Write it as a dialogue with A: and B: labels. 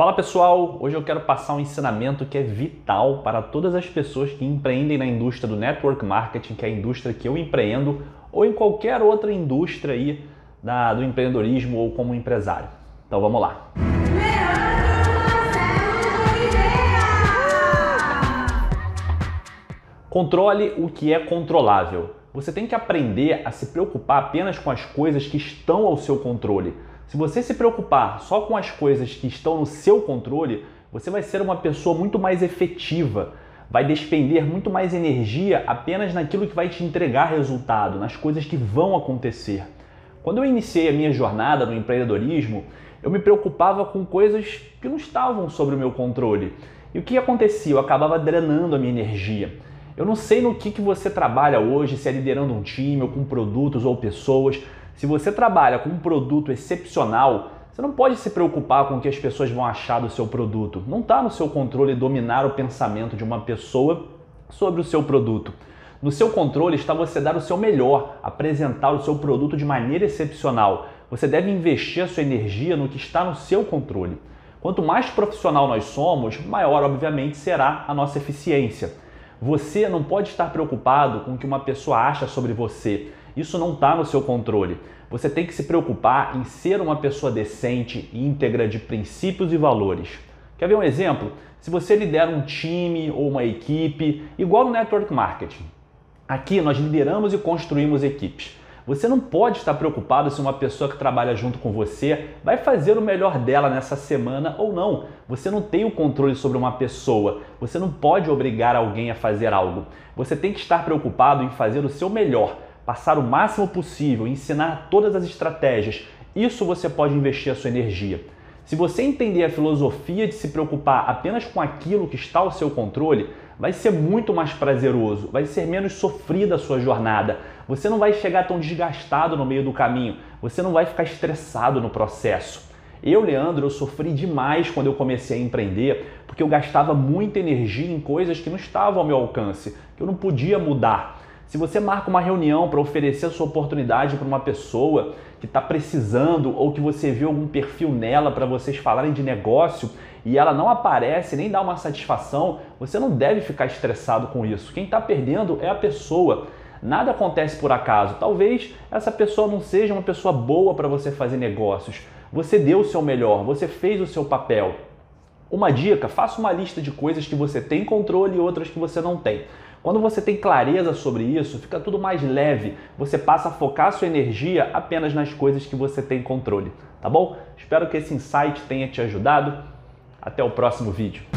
A: Fala pessoal, hoje eu quero passar um ensinamento que é vital para todas as pessoas que empreendem na indústria do network marketing, que é a indústria que eu empreendo, ou em qualquer outra indústria aí da, do empreendedorismo ou como empresário. Então vamos lá. Controle o que é controlável. Você tem que aprender a se preocupar apenas com as coisas que estão ao seu controle. Se você se preocupar só com as coisas que estão no seu controle, você vai ser uma pessoa muito mais efetiva, vai despender muito mais energia apenas naquilo que vai te entregar resultado, nas coisas que vão acontecer. Quando eu iniciei a minha jornada no empreendedorismo, eu me preocupava com coisas que não estavam sob o meu controle. E o que acontecia? Eu acabava drenando a minha energia. Eu não sei no que, que você trabalha hoje, se é liderando um time ou com produtos ou pessoas, se você trabalha com um produto excepcional, você não pode se preocupar com o que as pessoas vão achar do seu produto. Não está no seu controle dominar o pensamento de uma pessoa sobre o seu produto. No seu controle está você dar o seu melhor, apresentar o seu produto de maneira excepcional. Você deve investir a sua energia no que está no seu controle. Quanto mais profissional nós somos, maior, obviamente, será a nossa eficiência. Você não pode estar preocupado com o que uma pessoa acha sobre você. Isso não está no seu controle. Você tem que se preocupar em ser uma pessoa decente e íntegra de princípios e valores. Quer ver um exemplo? Se você lidera um time ou uma equipe, igual no network marketing. Aqui nós lideramos e construímos equipes. Você não pode estar preocupado se uma pessoa que trabalha junto com você vai fazer o melhor dela nessa semana ou não. Você não tem o controle sobre uma pessoa. Você não pode obrigar alguém a fazer algo. Você tem que estar preocupado em fazer o seu melhor passar o máximo possível, ensinar todas as estratégias, isso você pode investir a sua energia. Se você entender a filosofia de se preocupar apenas com aquilo que está ao seu controle, vai ser muito mais prazeroso, vai ser menos sofrida a sua jornada. Você não vai chegar tão desgastado no meio do caminho, você não vai ficar estressado no processo. Eu, Leandro, eu sofri demais quando eu comecei a empreender, porque eu gastava muita energia em coisas que não estavam ao meu alcance, que eu não podia mudar. Se você marca uma reunião para oferecer a sua oportunidade para uma pessoa que está precisando ou que você viu algum perfil nela para vocês falarem de negócio e ela não aparece nem dá uma satisfação, você não deve ficar estressado com isso. Quem está perdendo é a pessoa. Nada acontece por acaso. Talvez essa pessoa não seja uma pessoa boa para você fazer negócios. Você deu o seu melhor, você fez o seu papel. Uma dica: faça uma lista de coisas que você tem controle e outras que você não tem. Quando você tem clareza sobre isso, fica tudo mais leve. Você passa a focar sua energia apenas nas coisas que você tem controle, tá bom? Espero que esse insight tenha te ajudado. Até o próximo vídeo.